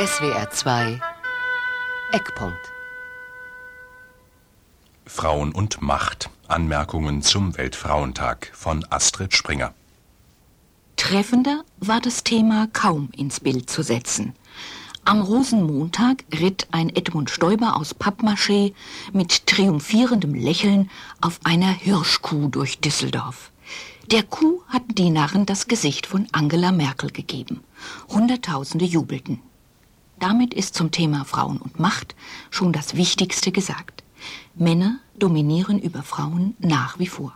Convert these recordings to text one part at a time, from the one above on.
SWR 2 Eckpunkt Frauen und Macht. Anmerkungen zum Weltfrauentag von Astrid Springer. Treffender war das Thema kaum ins Bild zu setzen. Am Rosenmontag ritt ein Edmund Stoiber aus Pappmaché mit triumphierendem Lächeln auf einer Hirschkuh durch Düsseldorf. Der Kuh hatten die Narren das Gesicht von Angela Merkel gegeben. Hunderttausende jubelten. Damit ist zum Thema Frauen und Macht schon das Wichtigste gesagt. Männer dominieren über Frauen nach wie vor.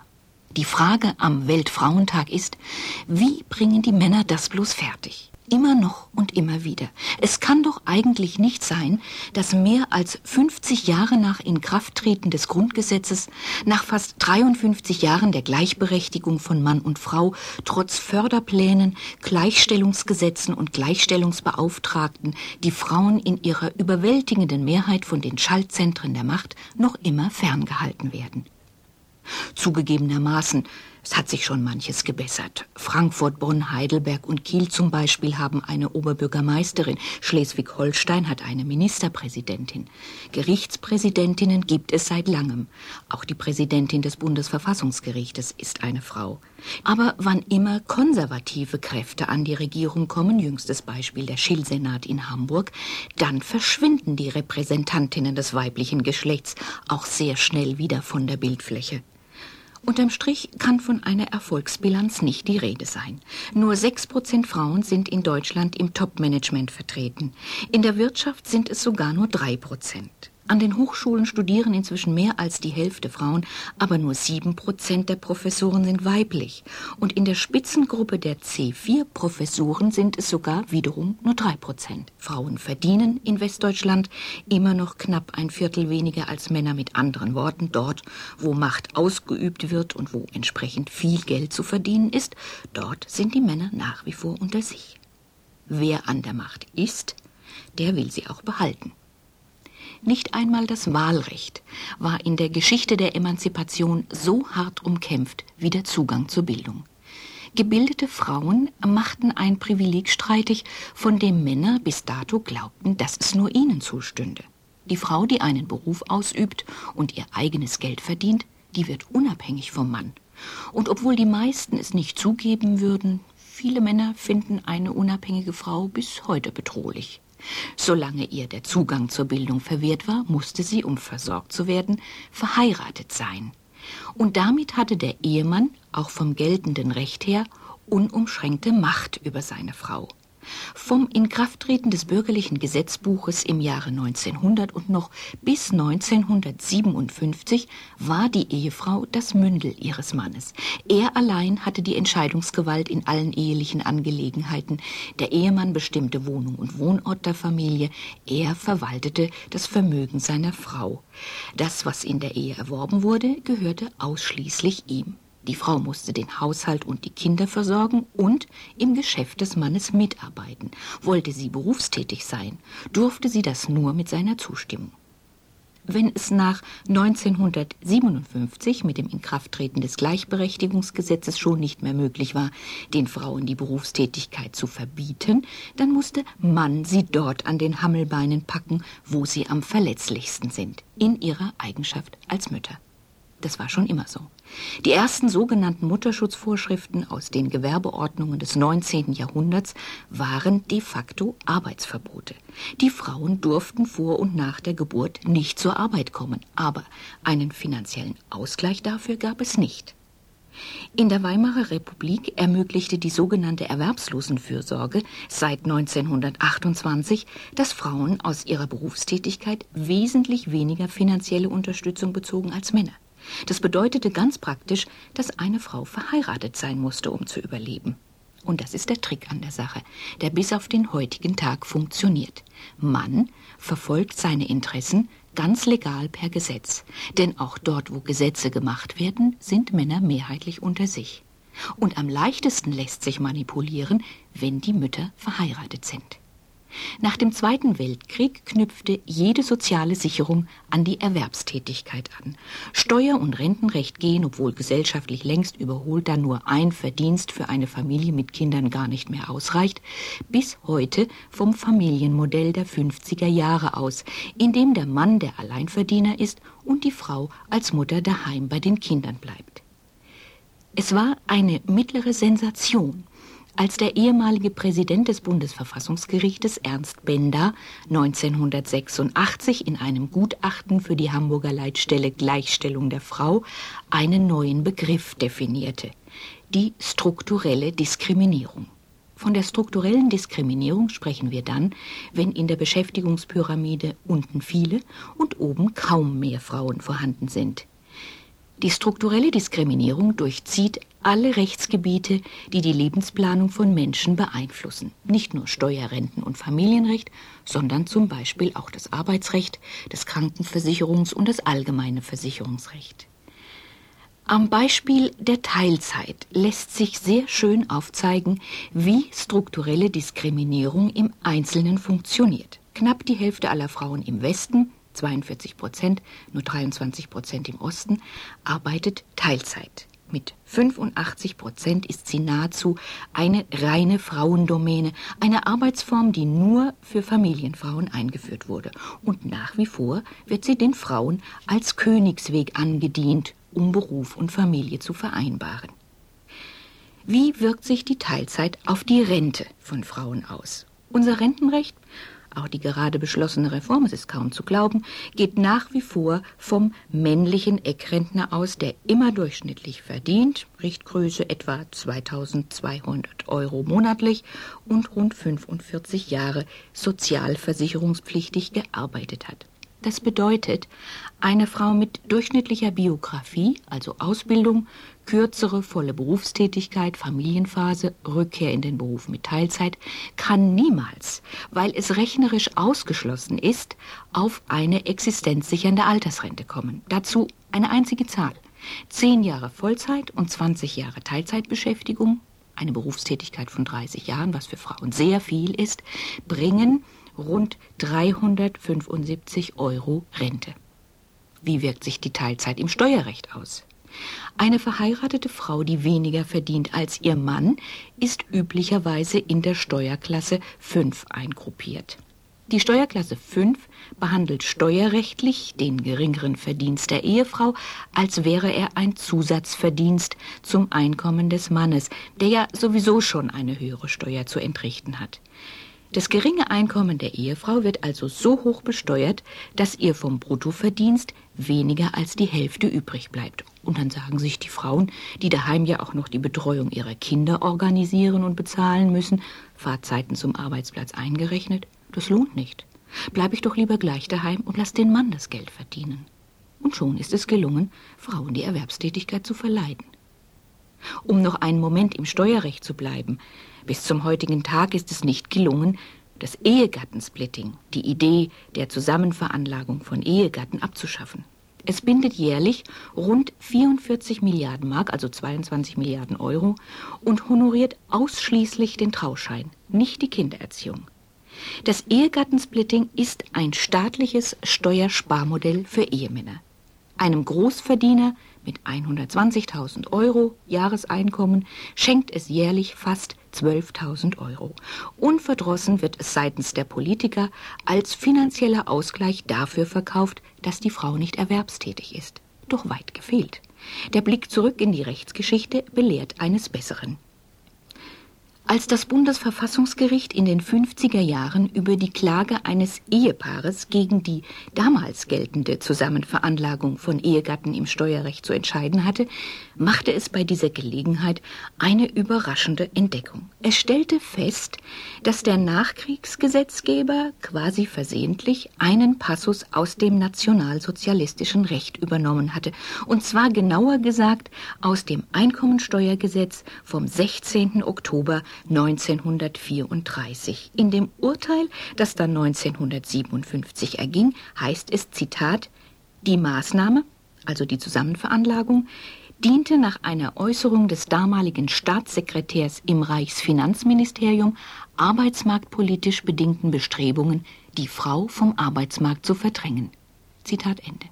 Die Frage am Weltfrauentag ist, wie bringen die Männer das bloß fertig? immer noch immer wieder. Es kann doch eigentlich nicht sein, dass mehr als 50 Jahre nach Inkrafttreten des Grundgesetzes, nach fast 53 Jahren der Gleichberechtigung von Mann und Frau, trotz Förderplänen, Gleichstellungsgesetzen und Gleichstellungsbeauftragten, die Frauen in ihrer überwältigenden Mehrheit von den Schaltzentren der Macht noch immer ferngehalten werden. Zugegebenermaßen, es hat sich schon manches gebessert. Frankfurt, Bonn, Heidelberg und Kiel zum Beispiel haben eine Oberbürgermeisterin. Schleswig-Holstein hat eine Ministerpräsidentin. Gerichtspräsidentinnen gibt es seit langem. Auch die Präsidentin des Bundesverfassungsgerichtes ist eine Frau. Aber wann immer konservative Kräfte an die Regierung kommen, jüngstes Beispiel der Schillsenat in Hamburg, dann verschwinden die Repräsentantinnen des weiblichen Geschlechts auch sehr schnell wieder von der Bildfläche. Unterm Strich kann von einer Erfolgsbilanz nicht die Rede sein. Nur sechs Prozent Frauen sind in Deutschland im Top-Management vertreten. In der Wirtschaft sind es sogar nur drei Prozent. An den Hochschulen studieren inzwischen mehr als die Hälfte Frauen, aber nur sieben Prozent der Professoren sind weiblich. Und in der Spitzengruppe der C4-Professoren sind es sogar wiederum nur drei Prozent. Frauen verdienen in Westdeutschland immer noch knapp ein Viertel weniger als Männer mit anderen Worten. Dort, wo Macht ausgeübt wird und wo entsprechend viel Geld zu verdienen ist, dort sind die Männer nach wie vor unter sich. Wer an der Macht ist, der will sie auch behalten. Nicht einmal das Wahlrecht war in der Geschichte der Emanzipation so hart umkämpft wie der Zugang zur Bildung. Gebildete Frauen machten ein Privileg streitig, von dem Männer bis dato glaubten, dass es nur ihnen zustünde. Die Frau, die einen Beruf ausübt und ihr eigenes Geld verdient, die wird unabhängig vom Mann. Und obwohl die meisten es nicht zugeben würden, viele Männer finden eine unabhängige Frau bis heute bedrohlich. Solange ihr der Zugang zur Bildung verwehrt war, musste sie, um versorgt zu werden, verheiratet sein. Und damit hatte der Ehemann, auch vom geltenden Recht her, unumschränkte Macht über seine Frau. Vom Inkrafttreten des bürgerlichen Gesetzbuches im Jahre 1900 und noch bis 1957 war die Ehefrau das Mündel ihres Mannes. Er allein hatte die Entscheidungsgewalt in allen ehelichen Angelegenheiten. Der Ehemann bestimmte Wohnung und Wohnort der Familie. Er verwaltete das Vermögen seiner Frau. Das, was in der Ehe erworben wurde, gehörte ausschließlich ihm. Die Frau musste den Haushalt und die Kinder versorgen und im Geschäft des Mannes mitarbeiten. Wollte sie berufstätig sein, durfte sie das nur mit seiner Zustimmung. Wenn es nach 1957 mit dem Inkrafttreten des Gleichberechtigungsgesetzes schon nicht mehr möglich war, den Frauen die Berufstätigkeit zu verbieten, dann musste man sie dort an den Hammelbeinen packen, wo sie am verletzlichsten sind, in ihrer Eigenschaft als Mütter. Das war schon immer so. Die ersten sogenannten Mutterschutzvorschriften aus den Gewerbeordnungen des 19. Jahrhunderts waren de facto Arbeitsverbote. Die Frauen durften vor und nach der Geburt nicht zur Arbeit kommen, aber einen finanziellen Ausgleich dafür gab es nicht. In der Weimarer Republik ermöglichte die sogenannte Erwerbslosenfürsorge seit 1928, dass Frauen aus ihrer Berufstätigkeit wesentlich weniger finanzielle Unterstützung bezogen als Männer. Das bedeutete ganz praktisch, dass eine Frau verheiratet sein musste, um zu überleben. Und das ist der Trick an der Sache, der bis auf den heutigen Tag funktioniert. Mann verfolgt seine Interessen ganz legal per Gesetz. Denn auch dort, wo Gesetze gemacht werden, sind Männer mehrheitlich unter sich. Und am leichtesten lässt sich manipulieren, wenn die Mütter verheiratet sind. Nach dem Zweiten Weltkrieg knüpfte jede soziale Sicherung an die Erwerbstätigkeit an. Steuer- und Rentenrecht gehen, obwohl gesellschaftlich längst überholt, da nur ein Verdienst für eine Familie mit Kindern gar nicht mehr ausreicht, bis heute vom Familienmodell der 50er Jahre aus, in dem der Mann der Alleinverdiener ist und die Frau als Mutter daheim bei den Kindern bleibt. Es war eine mittlere Sensation, als der ehemalige Präsident des Bundesverfassungsgerichtes Ernst Bender 1986 in einem Gutachten für die Hamburger Leitstelle Gleichstellung der Frau einen neuen Begriff definierte, die strukturelle Diskriminierung. Von der strukturellen Diskriminierung sprechen wir dann, wenn in der Beschäftigungspyramide unten viele und oben kaum mehr Frauen vorhanden sind. Die strukturelle Diskriminierung durchzieht alle Rechtsgebiete, die die Lebensplanung von Menschen beeinflussen. Nicht nur Steuerrenten und Familienrecht, sondern zum Beispiel auch das Arbeitsrecht, das Krankenversicherungs- und das allgemeine Versicherungsrecht. Am Beispiel der Teilzeit lässt sich sehr schön aufzeigen, wie strukturelle Diskriminierung im Einzelnen funktioniert. Knapp die Hälfte aller Frauen im Westen 42 Prozent, nur 23 Prozent im Osten, arbeitet Teilzeit. Mit 85 Prozent ist sie nahezu eine reine Frauendomäne, eine Arbeitsform, die nur für Familienfrauen eingeführt wurde. Und nach wie vor wird sie den Frauen als Königsweg angedient, um Beruf und Familie zu vereinbaren. Wie wirkt sich die Teilzeit auf die Rente von Frauen aus? Unser Rentenrecht auch die gerade beschlossene Reform, es ist kaum zu glauben, geht nach wie vor vom männlichen Eckrentner aus, der immer durchschnittlich verdient, Richtgröße etwa 2200 Euro monatlich und rund 45 Jahre sozialversicherungspflichtig gearbeitet hat. Das bedeutet, eine Frau mit durchschnittlicher Biografie, also Ausbildung, kürzere volle Berufstätigkeit, Familienphase, Rückkehr in den Beruf mit Teilzeit, kann niemals, weil es rechnerisch ausgeschlossen ist, auf eine existenzsichernde Altersrente kommen. Dazu eine einzige Zahl. Zehn Jahre Vollzeit und 20 Jahre Teilzeitbeschäftigung, eine Berufstätigkeit von 30 Jahren, was für Frauen sehr viel ist, bringen rund 375 Euro Rente. Wie wirkt sich die Teilzeit im Steuerrecht aus? Eine verheiratete Frau, die weniger verdient als ihr Mann, ist üblicherweise in der Steuerklasse 5 eingruppiert. Die Steuerklasse 5 behandelt steuerrechtlich den geringeren Verdienst der Ehefrau, als wäre er ein Zusatzverdienst zum Einkommen des Mannes, der ja sowieso schon eine höhere Steuer zu entrichten hat. Das geringe Einkommen der Ehefrau wird also so hoch besteuert, dass ihr vom Bruttoverdienst weniger als die Hälfte übrig bleibt. Und dann sagen sich die Frauen, die daheim ja auch noch die Betreuung ihrer Kinder organisieren und bezahlen müssen, Fahrzeiten zum Arbeitsplatz eingerechnet, das lohnt nicht. Bleib ich doch lieber gleich daheim und lass den Mann das Geld verdienen. Und schon ist es gelungen, Frauen die Erwerbstätigkeit zu verleiden. Um noch einen Moment im Steuerrecht zu bleiben, bis zum heutigen Tag ist es nicht gelungen, das Ehegattensplitting, die Idee der Zusammenveranlagung von Ehegatten abzuschaffen. Es bindet jährlich rund 44 Milliarden Mark, also 22 Milliarden Euro, und honoriert ausschließlich den Trauschein, nicht die Kindererziehung. Das Ehegattensplitting ist ein staatliches Steuersparmodell für Ehemänner. Einem Großverdiener mit 120.000 Euro Jahreseinkommen schenkt es jährlich fast 12.000 Euro. Unverdrossen wird es seitens der Politiker als finanzieller Ausgleich dafür verkauft, dass die Frau nicht erwerbstätig ist. Doch weit gefehlt. Der Blick zurück in die Rechtsgeschichte belehrt eines Besseren. Als das Bundesverfassungsgericht in den 50er Jahren über die Klage eines Ehepaares gegen die damals geltende Zusammenveranlagung von Ehegatten im Steuerrecht zu entscheiden hatte, machte es bei dieser Gelegenheit eine überraschende Entdeckung. Es stellte fest, dass der Nachkriegsgesetzgeber quasi versehentlich einen Passus aus dem nationalsozialistischen Recht übernommen hatte, und zwar genauer gesagt aus dem Einkommensteuergesetz vom 16. Oktober 1934. In dem Urteil, das dann 1957 erging, heißt es, Zitat, die Maßnahme, also die Zusammenveranlagung, diente nach einer Äußerung des damaligen Staatssekretärs im Reichsfinanzministerium arbeitsmarktpolitisch bedingten Bestrebungen, die Frau vom Arbeitsmarkt zu verdrängen. Zitat Ende.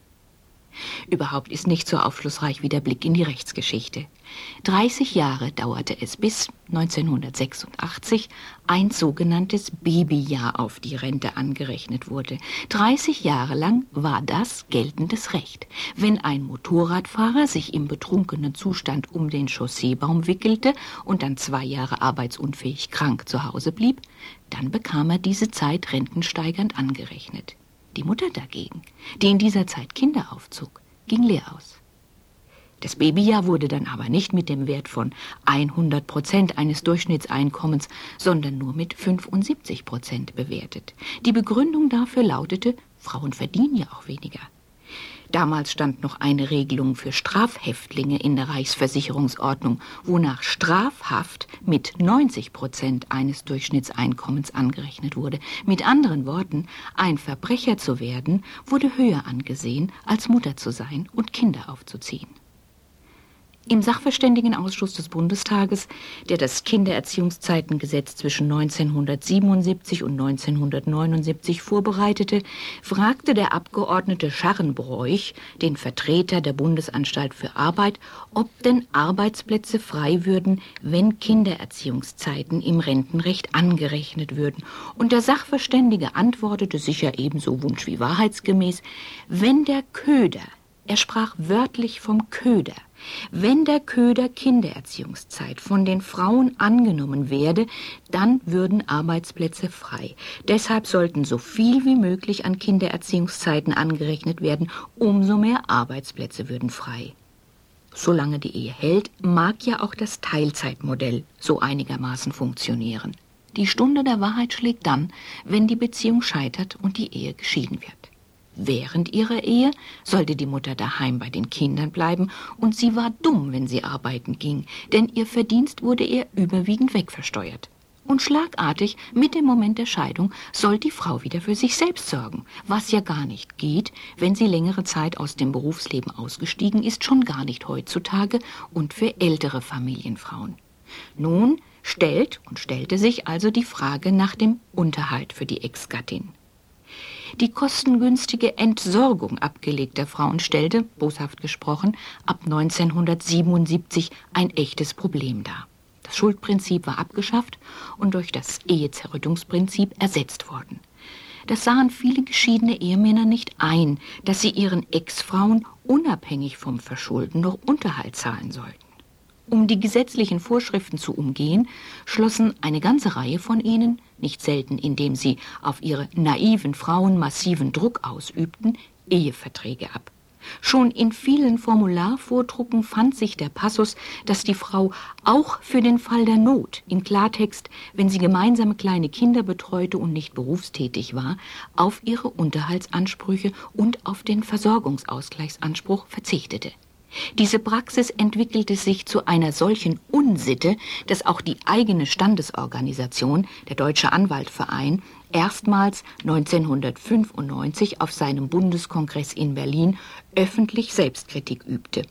Überhaupt ist nicht so aufschlussreich wie der Blick in die Rechtsgeschichte. 30 Jahre dauerte es bis 1986 ein sogenanntes Babyjahr auf die Rente angerechnet wurde. 30 Jahre lang war das geltendes Recht. Wenn ein Motorradfahrer sich im betrunkenen Zustand um den Chausseebaum wickelte und dann zwei Jahre arbeitsunfähig krank zu Hause blieb, dann bekam er diese Zeit rentensteigernd angerechnet. Die Mutter dagegen, die in dieser Zeit Kinder aufzog, ging leer aus. Das Babyjahr wurde dann aber nicht mit dem Wert von 100 Prozent eines Durchschnittseinkommens, sondern nur mit 75 Prozent bewertet. Die Begründung dafür lautete, Frauen verdienen ja auch weniger. Damals stand noch eine Regelung für Strafhäftlinge in der Reichsversicherungsordnung, wonach Strafhaft mit 90 Prozent eines Durchschnittseinkommens angerechnet wurde. Mit anderen Worten, ein Verbrecher zu werden, wurde höher angesehen, als Mutter zu sein und Kinder aufzuziehen. Im Sachverständigenausschuss des Bundestages, der das Kindererziehungszeitengesetz zwischen 1977 und 1979 vorbereitete, fragte der Abgeordnete Scharrenbräuch den Vertreter der Bundesanstalt für Arbeit, ob denn Arbeitsplätze frei würden, wenn Kindererziehungszeiten im Rentenrecht angerechnet würden. Und der Sachverständige antwortete sicher ebenso wunsch wie wahrheitsgemäß, wenn der Köder, er sprach wörtlich vom Köder, wenn der Köder Kindererziehungszeit von den Frauen angenommen werde, dann würden Arbeitsplätze frei. Deshalb sollten so viel wie möglich an Kindererziehungszeiten angerechnet werden, umso mehr Arbeitsplätze würden frei. Solange die Ehe hält, mag ja auch das Teilzeitmodell so einigermaßen funktionieren. Die Stunde der Wahrheit schlägt dann, wenn die Beziehung scheitert und die Ehe geschieden wird. Während ihrer Ehe sollte die Mutter daheim bei den Kindern bleiben, und sie war dumm, wenn sie arbeiten ging, denn ihr Verdienst wurde ihr überwiegend wegversteuert. Und schlagartig, mit dem Moment der Scheidung, soll die Frau wieder für sich selbst sorgen, was ja gar nicht geht, wenn sie längere Zeit aus dem Berufsleben ausgestiegen ist, schon gar nicht heutzutage und für ältere Familienfrauen. Nun stellt und stellte sich also die Frage nach dem Unterhalt für die Ex-Gattin. Die kostengünstige Entsorgung abgelegter Frauen stellte, boshaft gesprochen, ab 1977 ein echtes Problem dar. Das Schuldprinzip war abgeschafft und durch das Ehezerrüttungsprinzip ersetzt worden. Das sahen viele geschiedene Ehemänner nicht ein, dass sie ihren Ex-Frauen unabhängig vom Verschulden noch Unterhalt zahlen sollten. Um die gesetzlichen Vorschriften zu umgehen, schlossen eine ganze Reihe von ihnen, nicht selten indem sie auf ihre naiven Frauen massiven Druck ausübten, Eheverträge ab. Schon in vielen Formularvordrucken fand sich der Passus, dass die Frau auch für den Fall der Not, in Klartext, wenn sie gemeinsame kleine Kinder betreute und nicht berufstätig war, auf ihre Unterhaltsansprüche und auf den Versorgungsausgleichsanspruch verzichtete. Diese Praxis entwickelte sich zu einer solchen Unsitte, dass auch die eigene Standesorganisation, der Deutsche Anwaltverein, erstmals 1995 auf seinem Bundeskongress in Berlin öffentlich Selbstkritik übte.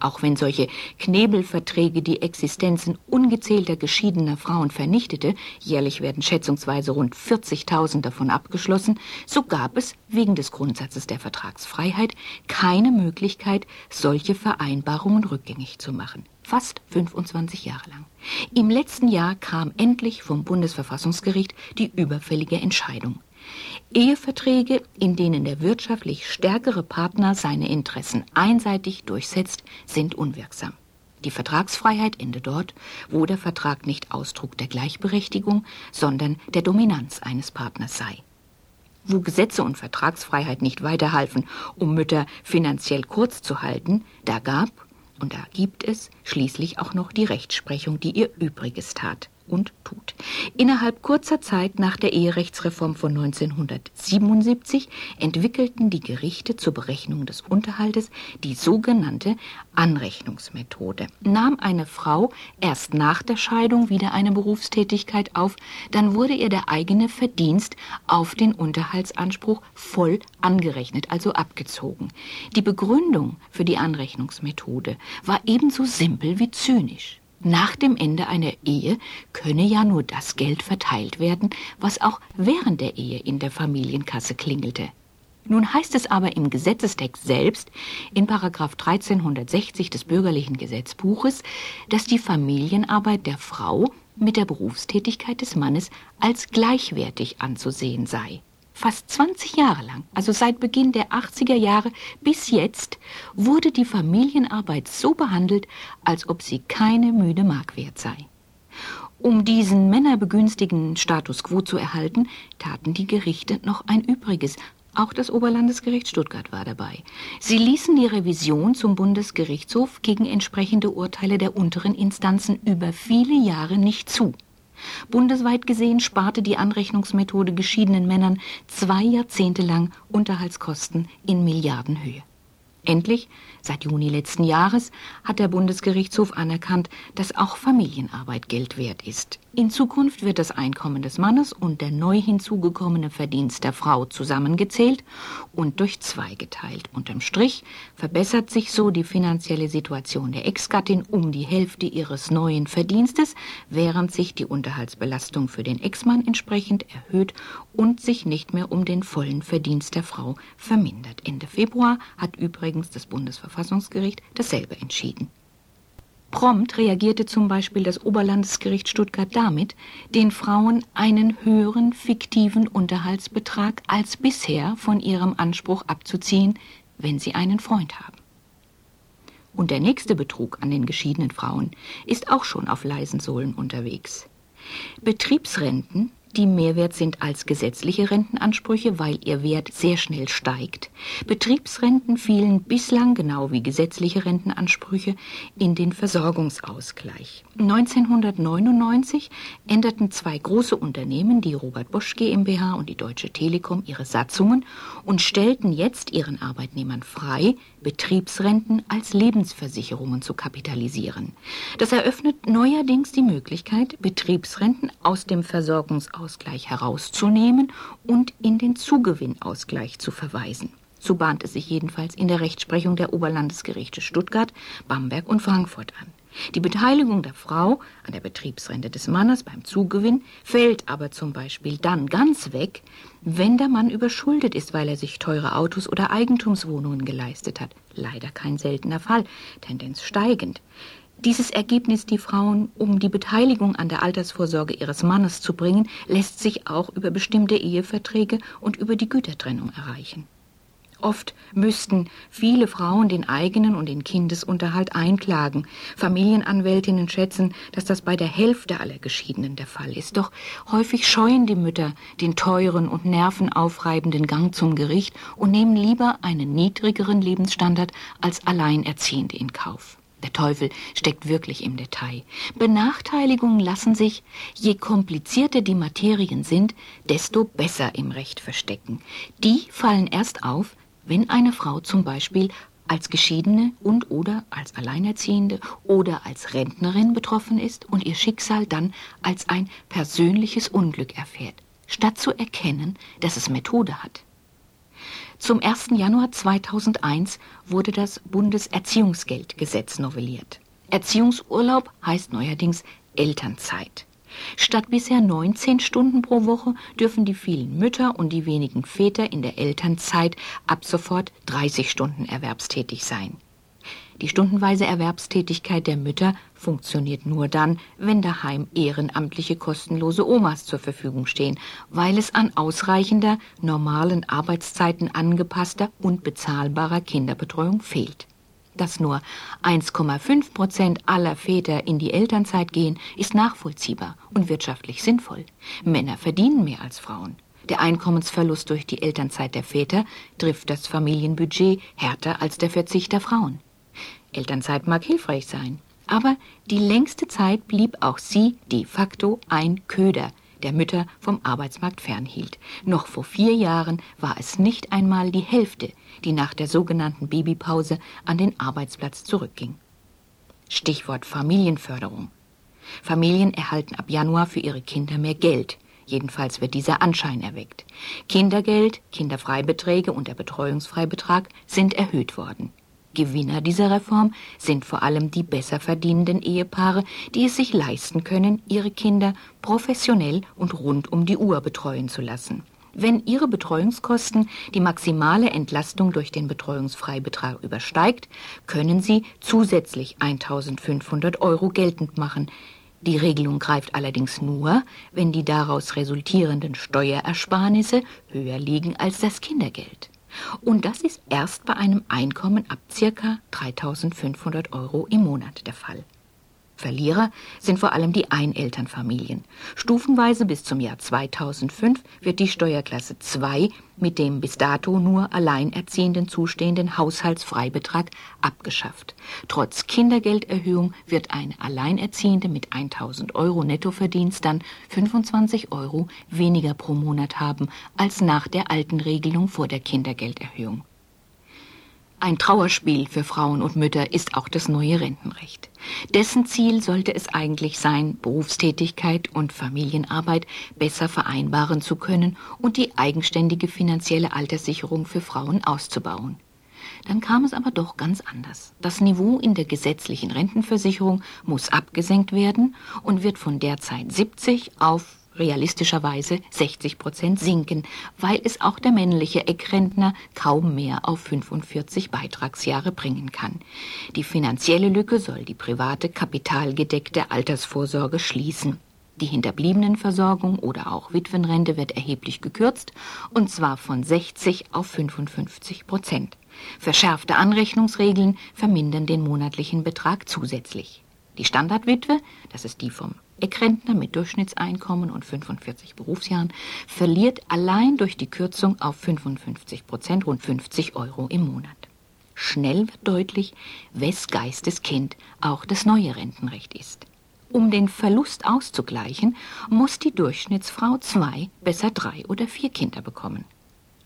Auch wenn solche Knebelverträge die Existenzen ungezählter geschiedener Frauen vernichtete, jährlich werden schätzungsweise rund 40.000 davon abgeschlossen, so gab es wegen des Grundsatzes der Vertragsfreiheit keine Möglichkeit, solche Vereinbarungen rückgängig zu machen. Fast 25 Jahre lang. Im letzten Jahr kam endlich vom Bundesverfassungsgericht die überfällige Entscheidung. Eheverträge, in denen der wirtschaftlich stärkere Partner seine Interessen einseitig durchsetzt, sind unwirksam. Die Vertragsfreiheit endet dort, wo der Vertrag nicht Ausdruck der Gleichberechtigung, sondern der Dominanz eines Partners sei. Wo Gesetze und Vertragsfreiheit nicht weiterhalfen, um Mütter finanziell kurz zu halten, da gab und da gibt es schließlich auch noch die Rechtsprechung, die ihr Übriges tat. Und tut. Innerhalb kurzer Zeit nach der Eherechtsreform von 1977 entwickelten die Gerichte zur Berechnung des Unterhaltes die sogenannte Anrechnungsmethode. Nahm eine Frau erst nach der Scheidung wieder eine Berufstätigkeit auf, dann wurde ihr der eigene Verdienst auf den Unterhaltsanspruch voll angerechnet, also abgezogen. Die Begründung für die Anrechnungsmethode war ebenso simpel wie zynisch. Nach dem Ende einer Ehe könne ja nur das Geld verteilt werden, was auch während der Ehe in der Familienkasse klingelte. Nun heißt es aber im Gesetzestext selbst, in Paragraph 1360 des bürgerlichen Gesetzbuches, dass die Familienarbeit der Frau mit der Berufstätigkeit des Mannes als gleichwertig anzusehen sei. Fast 20 Jahre lang, also seit Beginn der 80er Jahre bis jetzt, wurde die Familienarbeit so behandelt, als ob sie keine müde Mark wert sei. Um diesen männerbegünstigenden Status quo zu erhalten, taten die Gerichte noch ein Übriges. Auch das Oberlandesgericht Stuttgart war dabei. Sie ließen die Revision zum Bundesgerichtshof gegen entsprechende Urteile der unteren Instanzen über viele Jahre nicht zu. Bundesweit gesehen sparte die Anrechnungsmethode geschiedenen Männern zwei Jahrzehnte lang Unterhaltskosten in Milliardenhöhe. Endlich, seit Juni letzten Jahres, hat der Bundesgerichtshof anerkannt, dass auch Familienarbeit Geld wert ist. In Zukunft wird das Einkommen des Mannes und der neu hinzugekommene Verdienst der Frau zusammengezählt und durch zwei geteilt. Unterm Strich verbessert sich so die finanzielle Situation der Ex-Gattin um die Hälfte ihres neuen Verdienstes, während sich die Unterhaltsbelastung für den Ex-Mann entsprechend erhöht und sich nicht mehr um den vollen Verdienst der Frau vermindert. Ende Februar hat übrigens das Bundesverfassungsgericht dasselbe entschieden. Prompt reagierte zum Beispiel das Oberlandesgericht Stuttgart damit, den Frauen einen höheren fiktiven Unterhaltsbetrag als bisher von ihrem Anspruch abzuziehen, wenn sie einen Freund haben. Und der nächste Betrug an den geschiedenen Frauen ist auch schon auf leisen Sohlen unterwegs. Betriebsrenten die mehr wert sind als gesetzliche Rentenansprüche, weil ihr Wert sehr schnell steigt. Betriebsrenten fielen bislang, genau wie gesetzliche Rentenansprüche, in den Versorgungsausgleich. 1999 änderten zwei große Unternehmen, die Robert Bosch GmbH und die Deutsche Telekom, ihre Satzungen und stellten jetzt ihren Arbeitnehmern frei, Betriebsrenten als Lebensversicherungen zu kapitalisieren. Das eröffnet neuerdings die Möglichkeit, Betriebsrenten aus dem Versorgungsausgleich herauszunehmen und in den Zugewinnausgleich zu verweisen. So bahnt es sich jedenfalls in der Rechtsprechung der Oberlandesgerichte Stuttgart, Bamberg und Frankfurt an. Die Beteiligung der Frau an der Betriebsrente des Mannes beim Zugewinn fällt aber zum Beispiel dann ganz weg, wenn der Mann überschuldet ist, weil er sich teure Autos oder Eigentumswohnungen geleistet hat. Leider kein seltener Fall, Tendenz steigend. Dieses Ergebnis, die Frauen um die Beteiligung an der Altersvorsorge ihres Mannes zu bringen, lässt sich auch über bestimmte Eheverträge und über die Gütertrennung erreichen. Oft müssten viele Frauen den eigenen und den Kindesunterhalt einklagen. Familienanwältinnen schätzen, dass das bei der Hälfte aller Geschiedenen der Fall ist. Doch häufig scheuen die Mütter den teuren und nervenaufreibenden Gang zum Gericht und nehmen lieber einen niedrigeren Lebensstandard als Alleinerziehende in Kauf. Der Teufel steckt wirklich im Detail. Benachteiligungen lassen sich, je komplizierter die Materien sind, desto besser im Recht verstecken. Die fallen erst auf, wenn eine Frau zum Beispiel als Geschiedene und oder als Alleinerziehende oder als Rentnerin betroffen ist und ihr Schicksal dann als ein persönliches Unglück erfährt, statt zu erkennen, dass es Methode hat. Zum 1. Januar 2001 wurde das Bundeserziehungsgeldgesetz novelliert. Erziehungsurlaub heißt neuerdings Elternzeit. Statt bisher 19 Stunden pro Woche dürfen die vielen Mütter und die wenigen Väter in der Elternzeit ab sofort 30 Stunden erwerbstätig sein. Die stundenweise Erwerbstätigkeit der Mütter funktioniert nur dann, wenn daheim ehrenamtliche kostenlose Omas zur Verfügung stehen, weil es an ausreichender, normalen Arbeitszeiten angepasster und bezahlbarer Kinderbetreuung fehlt. Dass nur 1,5 Prozent aller Väter in die Elternzeit gehen, ist nachvollziehbar und wirtschaftlich sinnvoll. Männer verdienen mehr als Frauen. Der Einkommensverlust durch die Elternzeit der Väter trifft das Familienbudget härter als der Verzicht der Frauen. Elternzeit mag hilfreich sein, Aber die längste Zeit blieb auch sie de facto ein Köder, der Mütter vom Arbeitsmarkt fernhielt. Noch vor vier Jahren war es nicht einmal die Hälfte, die nach der sogenannten Babypause an den Arbeitsplatz zurückging. Stichwort Familienförderung. Familien erhalten ab Januar für ihre Kinder mehr Geld. Jedenfalls wird dieser Anschein erweckt. Kindergeld, Kinderfreibeträge und der Betreuungsfreibetrag sind erhöht worden. Gewinner dieser Reform sind vor allem die besser verdienenden Ehepaare, die es sich leisten können, ihre Kinder professionell und rund um die Uhr betreuen zu lassen. Wenn ihre Betreuungskosten die maximale Entlastung durch den Betreuungsfreibetrag übersteigt, können sie zusätzlich 1500 Euro geltend machen. Die Regelung greift allerdings nur, wenn die daraus resultierenden Steuerersparnisse höher liegen als das Kindergeld. Und das ist erst bei einem Einkommen ab ca. 3500 Euro im Monat der Fall. Verlierer sind vor allem die Einelternfamilien. Stufenweise bis zum Jahr 2005 wird die Steuerklasse 2 mit dem bis dato nur Alleinerziehenden zustehenden Haushaltsfreibetrag abgeschafft. Trotz Kindergelderhöhung wird eine Alleinerziehende mit 1000 Euro Nettoverdienst dann 25 Euro weniger pro Monat haben als nach der alten Regelung vor der Kindergelderhöhung. Ein Trauerspiel für Frauen und Mütter ist auch das neue Rentenrecht. Dessen Ziel sollte es eigentlich sein, Berufstätigkeit und Familienarbeit besser vereinbaren zu können und die eigenständige finanzielle Alterssicherung für Frauen auszubauen. Dann kam es aber doch ganz anders. Das Niveau in der gesetzlichen Rentenversicherung muss abgesenkt werden und wird von derzeit 70 auf realistischerweise 60 Prozent sinken, weil es auch der männliche Eckrentner kaum mehr auf 45 Beitragsjahre bringen kann. Die finanzielle Lücke soll die private kapitalgedeckte Altersvorsorge schließen. Die Hinterbliebenenversorgung oder auch Witwenrente wird erheblich gekürzt, und zwar von 60 auf 55 Prozent. Verschärfte Anrechnungsregeln vermindern den monatlichen Betrag zusätzlich. Die Standardwitwe, das ist die vom Eckrentner mit Durchschnittseinkommen und 45 Berufsjahren verliert allein durch die Kürzung auf 55 Prozent rund 50 Euro im Monat. Schnell wird deutlich, wes Geistes Kind auch das neue Rentenrecht ist. Um den Verlust auszugleichen, muss die Durchschnittsfrau zwei, besser drei oder vier Kinder bekommen.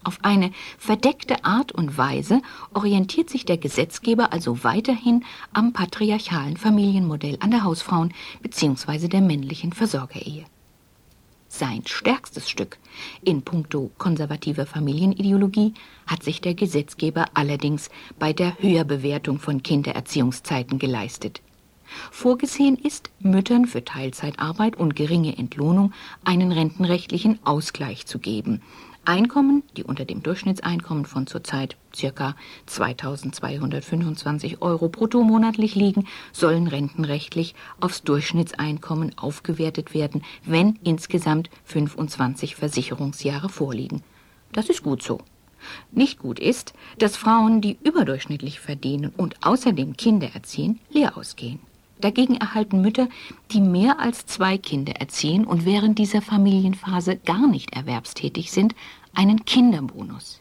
Auf eine verdeckte Art und Weise orientiert sich der Gesetzgeber also weiterhin am patriarchalen Familienmodell an der Hausfrauen bzw. der männlichen Versorgerehe. Sein stärkstes Stück in puncto konservativer Familienideologie hat sich der Gesetzgeber allerdings bei der Höherbewertung von Kindererziehungszeiten geleistet. Vorgesehen ist, Müttern für Teilzeitarbeit und geringe Entlohnung einen rentenrechtlichen Ausgleich zu geben, Einkommen, die unter dem Durchschnittseinkommen von zurzeit ca. 2225 Euro brutto monatlich liegen, sollen rentenrechtlich aufs Durchschnittseinkommen aufgewertet werden, wenn insgesamt 25 Versicherungsjahre vorliegen. Das ist gut so. Nicht gut ist, dass Frauen, die überdurchschnittlich verdienen und außerdem Kinder erziehen, leer ausgehen. Dagegen erhalten Mütter, die mehr als zwei Kinder erziehen und während dieser Familienphase gar nicht erwerbstätig sind, einen Kinderbonus.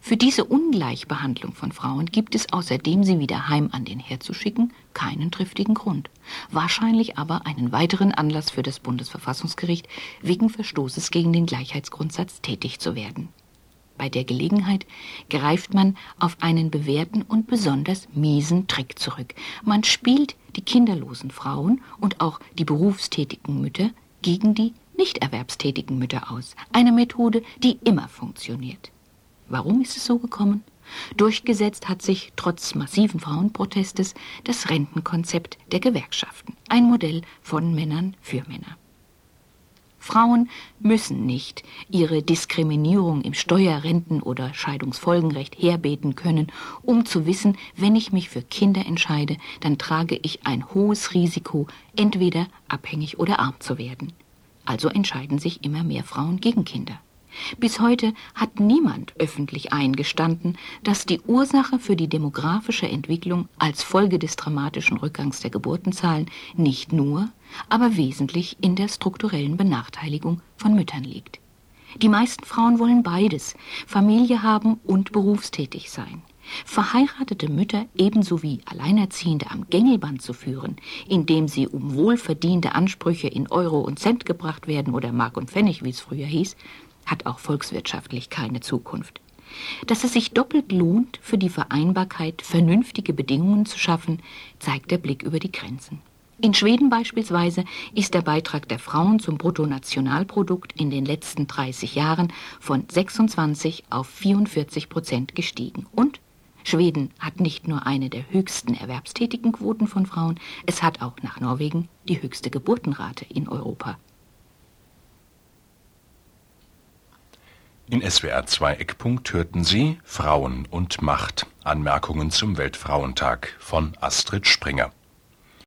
Für diese Ungleichbehandlung von Frauen gibt es außerdem, sie wieder heim an den Herd zu schicken, keinen triftigen Grund. Wahrscheinlich aber einen weiteren Anlass für das Bundesverfassungsgericht, wegen Verstoßes gegen den Gleichheitsgrundsatz tätig zu werden. Bei der Gelegenheit greift man auf einen bewährten und besonders miesen Trick zurück. Man spielt die kinderlosen Frauen und auch die berufstätigen Mütter gegen die nicht erwerbstätigen Mütter aus. Eine Methode, die immer funktioniert. Warum ist es so gekommen? Durchgesetzt hat sich trotz massiven Frauenprotestes das Rentenkonzept der Gewerkschaften. Ein Modell von Männern für Männer. Frauen müssen nicht ihre Diskriminierung im Steuer-, Renten- oder Scheidungsfolgenrecht herbeten können, um zu wissen, wenn ich mich für Kinder entscheide, dann trage ich ein hohes Risiko, entweder abhängig oder arm zu werden. Also entscheiden sich immer mehr Frauen gegen Kinder. Bis heute hat niemand öffentlich eingestanden, dass die Ursache für die demografische Entwicklung als Folge des dramatischen Rückgangs der Geburtenzahlen nicht nur, aber wesentlich in der strukturellen Benachteiligung von Müttern liegt. Die meisten Frauen wollen beides, Familie haben und berufstätig sein. Verheiratete Mütter ebenso wie Alleinerziehende am Gängelband zu führen, indem sie um wohlverdiente Ansprüche in Euro und Cent gebracht werden oder Mark und Pfennig, wie es früher hieß, hat auch volkswirtschaftlich keine Zukunft. Dass es sich doppelt lohnt, für die Vereinbarkeit vernünftige Bedingungen zu schaffen, zeigt der Blick über die Grenzen. In Schweden beispielsweise ist der Beitrag der Frauen zum Bruttonationalprodukt in den letzten 30 Jahren von 26 auf 44 Prozent gestiegen. Und Schweden hat nicht nur eine der höchsten erwerbstätigen Quoten von Frauen, es hat auch nach Norwegen die höchste Geburtenrate in Europa. In SWR 2 Eckpunkt hörten Sie Frauen und Macht. Anmerkungen zum Weltfrauentag von Astrid Springer.